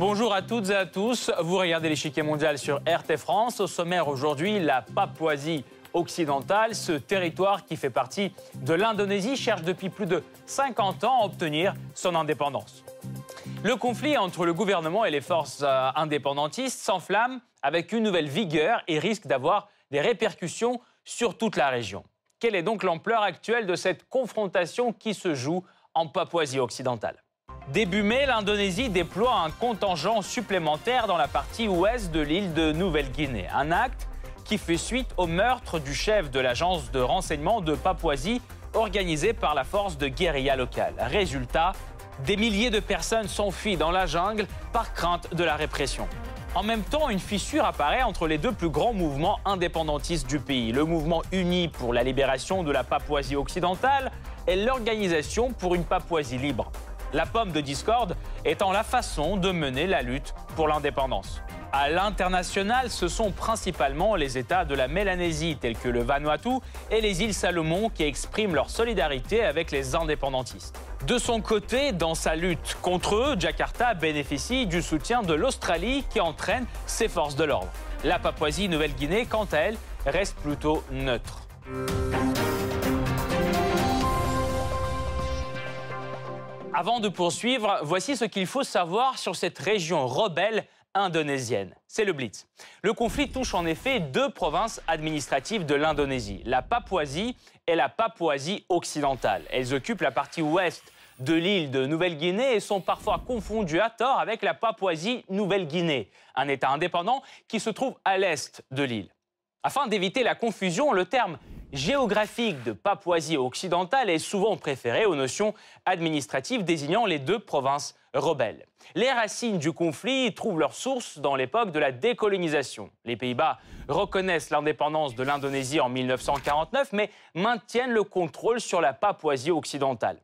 Bonjour à toutes et à tous. Vous regardez l'échiquier mondial sur RT France. Au sommaire aujourd'hui, la Papouasie occidentale, ce territoire qui fait partie de l'Indonésie, cherche depuis plus de 50 ans à obtenir son indépendance. Le conflit entre le gouvernement et les forces euh, indépendantistes s'enflamme avec une nouvelle vigueur et risque d'avoir des répercussions sur toute la région. Quelle est donc l'ampleur actuelle de cette confrontation qui se joue en Papouasie occidentale? Début mai, l'Indonésie déploie un contingent supplémentaire dans la partie ouest de l'île de Nouvelle-Guinée. Un acte qui fait suite au meurtre du chef de l'agence de renseignement de Papouasie organisé par la force de guérilla locale. Résultat, des milliers de personnes s'enfuient dans la jungle par crainte de la répression. En même temps, une fissure apparaît entre les deux plus grands mouvements indépendantistes du pays, le mouvement uni pour la libération de la Papouasie occidentale et l'organisation pour une Papouasie libre la pomme de discorde étant la façon de mener la lutte pour l'indépendance. À l'international, ce sont principalement les États de la Mélanésie, tels que le Vanuatu et les îles Salomon, qui expriment leur solidarité avec les indépendantistes. De son côté, dans sa lutte contre eux, Jakarta bénéficie du soutien de l'Australie qui entraîne ses forces de l'ordre. La Papouasie-Nouvelle-Guinée, quant à elle, reste plutôt neutre. Avant de poursuivre, voici ce qu'il faut savoir sur cette région rebelle indonésienne. C'est le Blitz. Le conflit touche en effet deux provinces administratives de l'Indonésie, la Papouasie et la Papouasie occidentale. Elles occupent la partie ouest de l'île de Nouvelle-Guinée et sont parfois confondues à tort avec la Papouasie-Nouvelle-Guinée, un État indépendant qui se trouve à l'est de l'île. Afin d'éviter la confusion, le terme géographique de Papouasie occidentale est souvent préféré aux notions administratives désignant les deux provinces rebelles. Les racines du conflit trouvent leur source dans l'époque de la décolonisation. Les Pays-Bas reconnaissent l'indépendance de l'Indonésie en 1949, mais maintiennent le contrôle sur la Papouasie occidentale.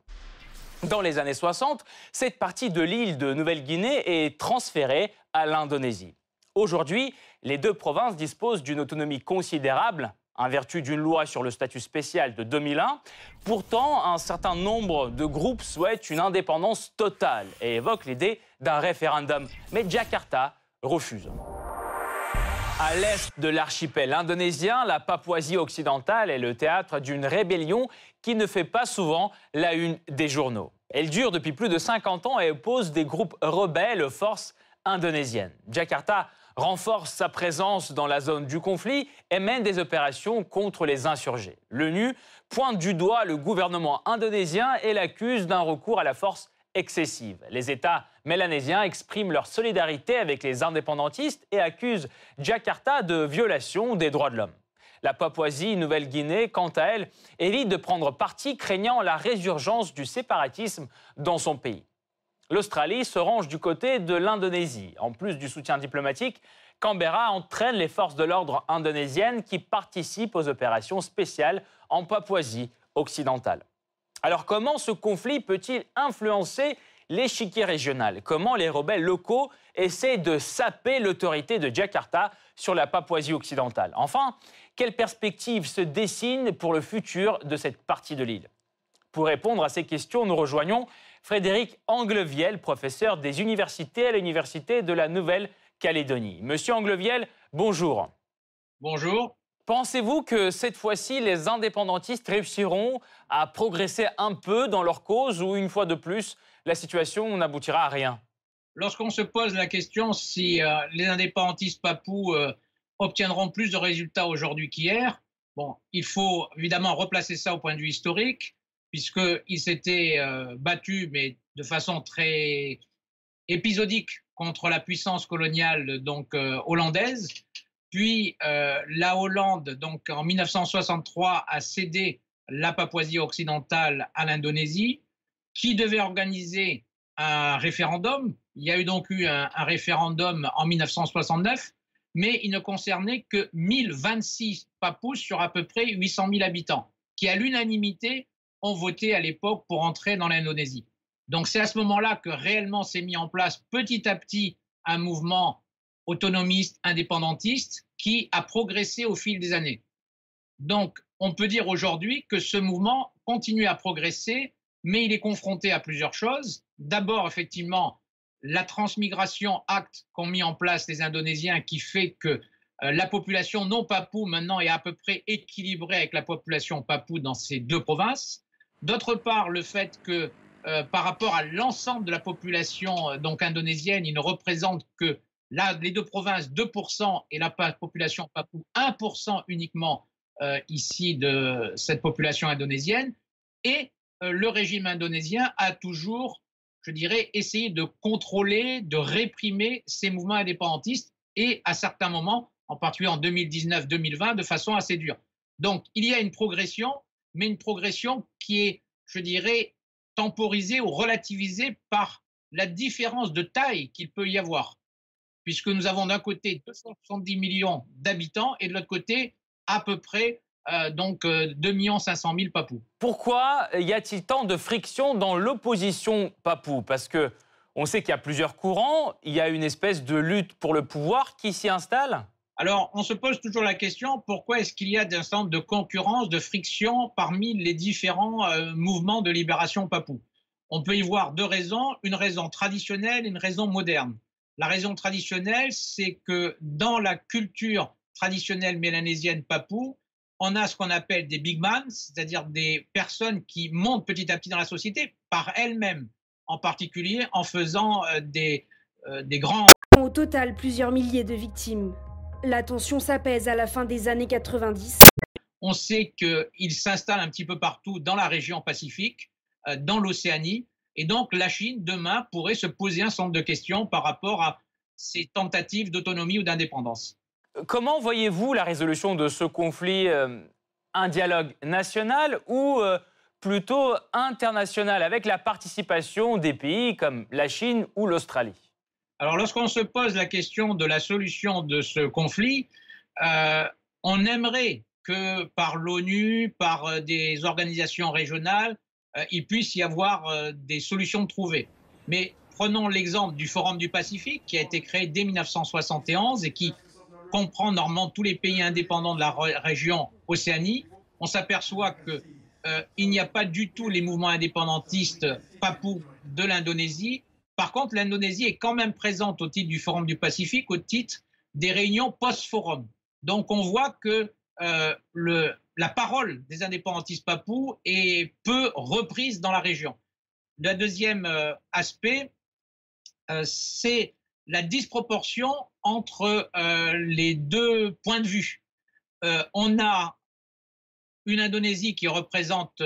Dans les années 60, cette partie de l'île de Nouvelle-Guinée est transférée à l'Indonésie. Aujourd'hui, les deux provinces disposent d'une autonomie considérable en vertu d'une loi sur le statut spécial de 2001. Pourtant, un certain nombre de groupes souhaitent une indépendance totale et évoquent l'idée d'un référendum. Mais Jakarta refuse. À l'est de l'archipel indonésien, la Papouasie occidentale est le théâtre d'une rébellion qui ne fait pas souvent la une des journaux. Elle dure depuis plus de 50 ans et oppose des groupes rebelles aux forces indonésiennes. Jakarta renforce sa présence dans la zone du conflit et mène des opérations contre les insurgés. L'ONU pointe du doigt le gouvernement indonésien et l'accuse d'un recours à la force excessive. Les États mélanésiens expriment leur solidarité avec les indépendantistes et accusent Jakarta de violation des droits de l'homme. La Papouasie-Nouvelle-Guinée, quant à elle, évite de prendre parti, craignant la résurgence du séparatisme dans son pays. L'Australie se range du côté de l'Indonésie. En plus du soutien diplomatique, Canberra entraîne les forces de l'ordre indonésiennes qui participent aux opérations spéciales en Papouasie occidentale. Alors comment ce conflit peut-il influencer l'échiquier régional? Comment les rebelles locaux essaient de saper l'autorité de Jakarta sur la Papouasie occidentale? Enfin, quelles perspectives se dessinent pour le futur de cette partie de l'île? Pour répondre à ces questions, nous rejoignons Frédéric Angleviel, professeur des universités à l'Université de la Nouvelle-Calédonie. Monsieur Angleviel, bonjour. Bonjour. Pensez-vous que cette fois-ci, les indépendantistes réussiront à progresser un peu dans leur cause ou une fois de plus, la situation n'aboutira à rien? Lorsqu'on se pose la question si euh, les indépendantistes papous euh, obtiendront plus de résultats aujourd'hui qu'hier, bon, il faut évidemment replacer ça au point de vue historique puisqu'il s'était euh, battu, mais de façon très épisodique, contre la puissance coloniale donc euh, hollandaise. Puis euh, la Hollande, donc en 1963, a cédé la Papouasie occidentale à l'Indonésie, qui devait organiser un référendum. Il y a eu donc eu un, un référendum en 1969, mais il ne concernait que 1026 Papous sur à peu près 800 000 habitants, qui à l'unanimité ont voté à l'époque pour entrer dans l'Indonésie. Donc c'est à ce moment-là que réellement s'est mis en place petit à petit un mouvement autonomiste, indépendantiste, qui a progressé au fil des années. Donc on peut dire aujourd'hui que ce mouvement continue à progresser, mais il est confronté à plusieurs choses. D'abord, effectivement, la transmigration acte qu'ont mis en place les Indonésiens qui fait que euh, la population non papou maintenant est à peu près équilibrée avec la population papou dans ces deux provinces. D'autre part, le fait que euh, par rapport à l'ensemble de la population euh, donc indonésienne, il ne représente que là, les deux provinces 2% et la population papou 1% uniquement ici de cette population indonésienne. Et le régime indonésien a toujours, je dirais, essayé de contrôler, de réprimer ces mouvements indépendantistes et à certains moments en particulier en 2019-2020, de façon assez dure. Donc, il y a une progression, mais une progression qui est, je dirais, temporisée ou relativisée par la différence de taille qu'il peut y avoir. Puisque nous avons d'un côté 270 millions d'habitants et de l'autre côté à peu près euh, donc 2 500 000 papous. Pourquoi y a-t-il tant de friction dans l'opposition papou? Parce que on sait qu'il y a plusieurs courants, il y a une espèce de lutte pour le pouvoir qui s'y installe? Alors, on se pose toujours la question, pourquoi est-ce qu'il y a un centre de concurrence, de friction parmi les différents euh, mouvements de libération papou? On peut y voir deux raisons, une raison traditionnelle et une raison moderne. La raison traditionnelle, c'est que dans la culture traditionnelle mélanésienne papou, on a ce qu'on appelle des big man, c'est-à-dire des personnes qui montent petit à petit dans la société par elles-mêmes, en particulier en faisant euh, des, euh, des grands... Au total, plusieurs milliers de victimes. La tension s'apaise à la fin des années 90. On sait qu'il s'installe un petit peu partout dans la région Pacifique, euh, dans l'Océanie, et donc la Chine, demain, pourrait se poser un certain de questions par rapport à ses tentatives d'autonomie ou d'indépendance. Comment voyez-vous la résolution de ce conflit euh, Un dialogue national ou euh, plutôt international avec la participation des pays comme la Chine ou l'Australie? Alors, lorsqu'on se pose la question de la solution de ce conflit, euh, on aimerait que par l'ONU, par euh, des organisations régionales, euh, il puisse y avoir des solutions trouvées. Mais prenons l'exemple du Forum du Pacifique qui a été créé dès 1971 et qui comprend normalement tous les pays indépendants de la région Océanie. On s'aperçoit qu'il n'y a pas du tout les mouvements indépendantistes papous de l'Indonésie par contre, l'Indonésie est quand même présente au titre du Forum du Pacifique, au titre des réunions post-forum. Donc on voit que euh, la parole des indépendantistes papous est peu reprise dans la région. Le deuxième euh, aspect, euh, c'est la disproportion entre les deux points de vue. on a une Indonésie qui représente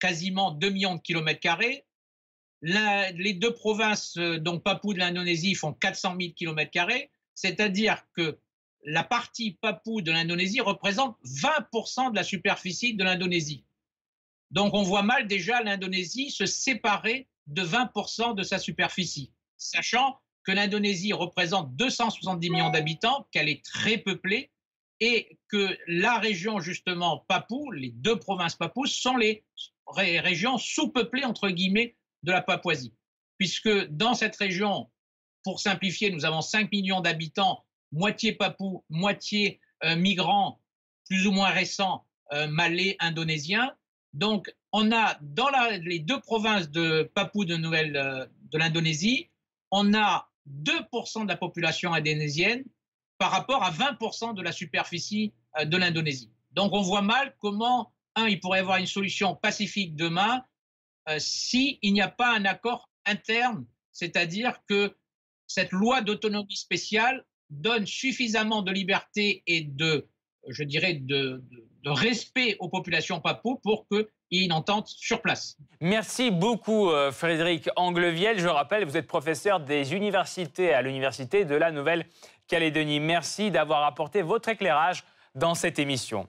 quasiment 2 millions de kilomètres carrés, les deux provinces, euh, donc Papou de l'Indonésie, font 400 000 km, c'est-à-dire que la partie Papou de l'Indonésie représente 20% de la superficie de l'Indonésie. Donc on voit mal déjà l'Indonésie se séparer de 20% de sa superficie, sachant que l'Indonésie représente 270 millions d'habitants, qu'elle est très peuplée, et que la région justement Papou, les deux provinces Papou, sont les régions sous-peuplées, entre guillemets, de la Papouasie. Puisque dans cette région, pour simplifier, nous avons 5 millions d'habitants, moitié papous, moitié euh, migrants, plus ou moins récents, euh, malais, indonésiens. Donc, on a dans les deux provinces de Papou de Nouvelle euh, de l'Indonésie, on a 2% de la population indonésienne par rapport à 20% de la superficie de l'Indonésie. Donc, on voit mal comment, un, il pourrait y avoir une solution pacifique demain, euh, s'il n'y a pas un accord interne, c'est-à-dire que cette loi d'autonomie spéciale donne suffisamment de liberté et de, je dirais, de, respect aux populations papou pour y ait une entente sur place. Merci beaucoup euh, Frédéric Angleviel. Je rappelle, vous êtes professeur des universités à l'Université de la Nouvelle-Calédonie. Merci d'avoir apporté votre éclairage dans cette émission.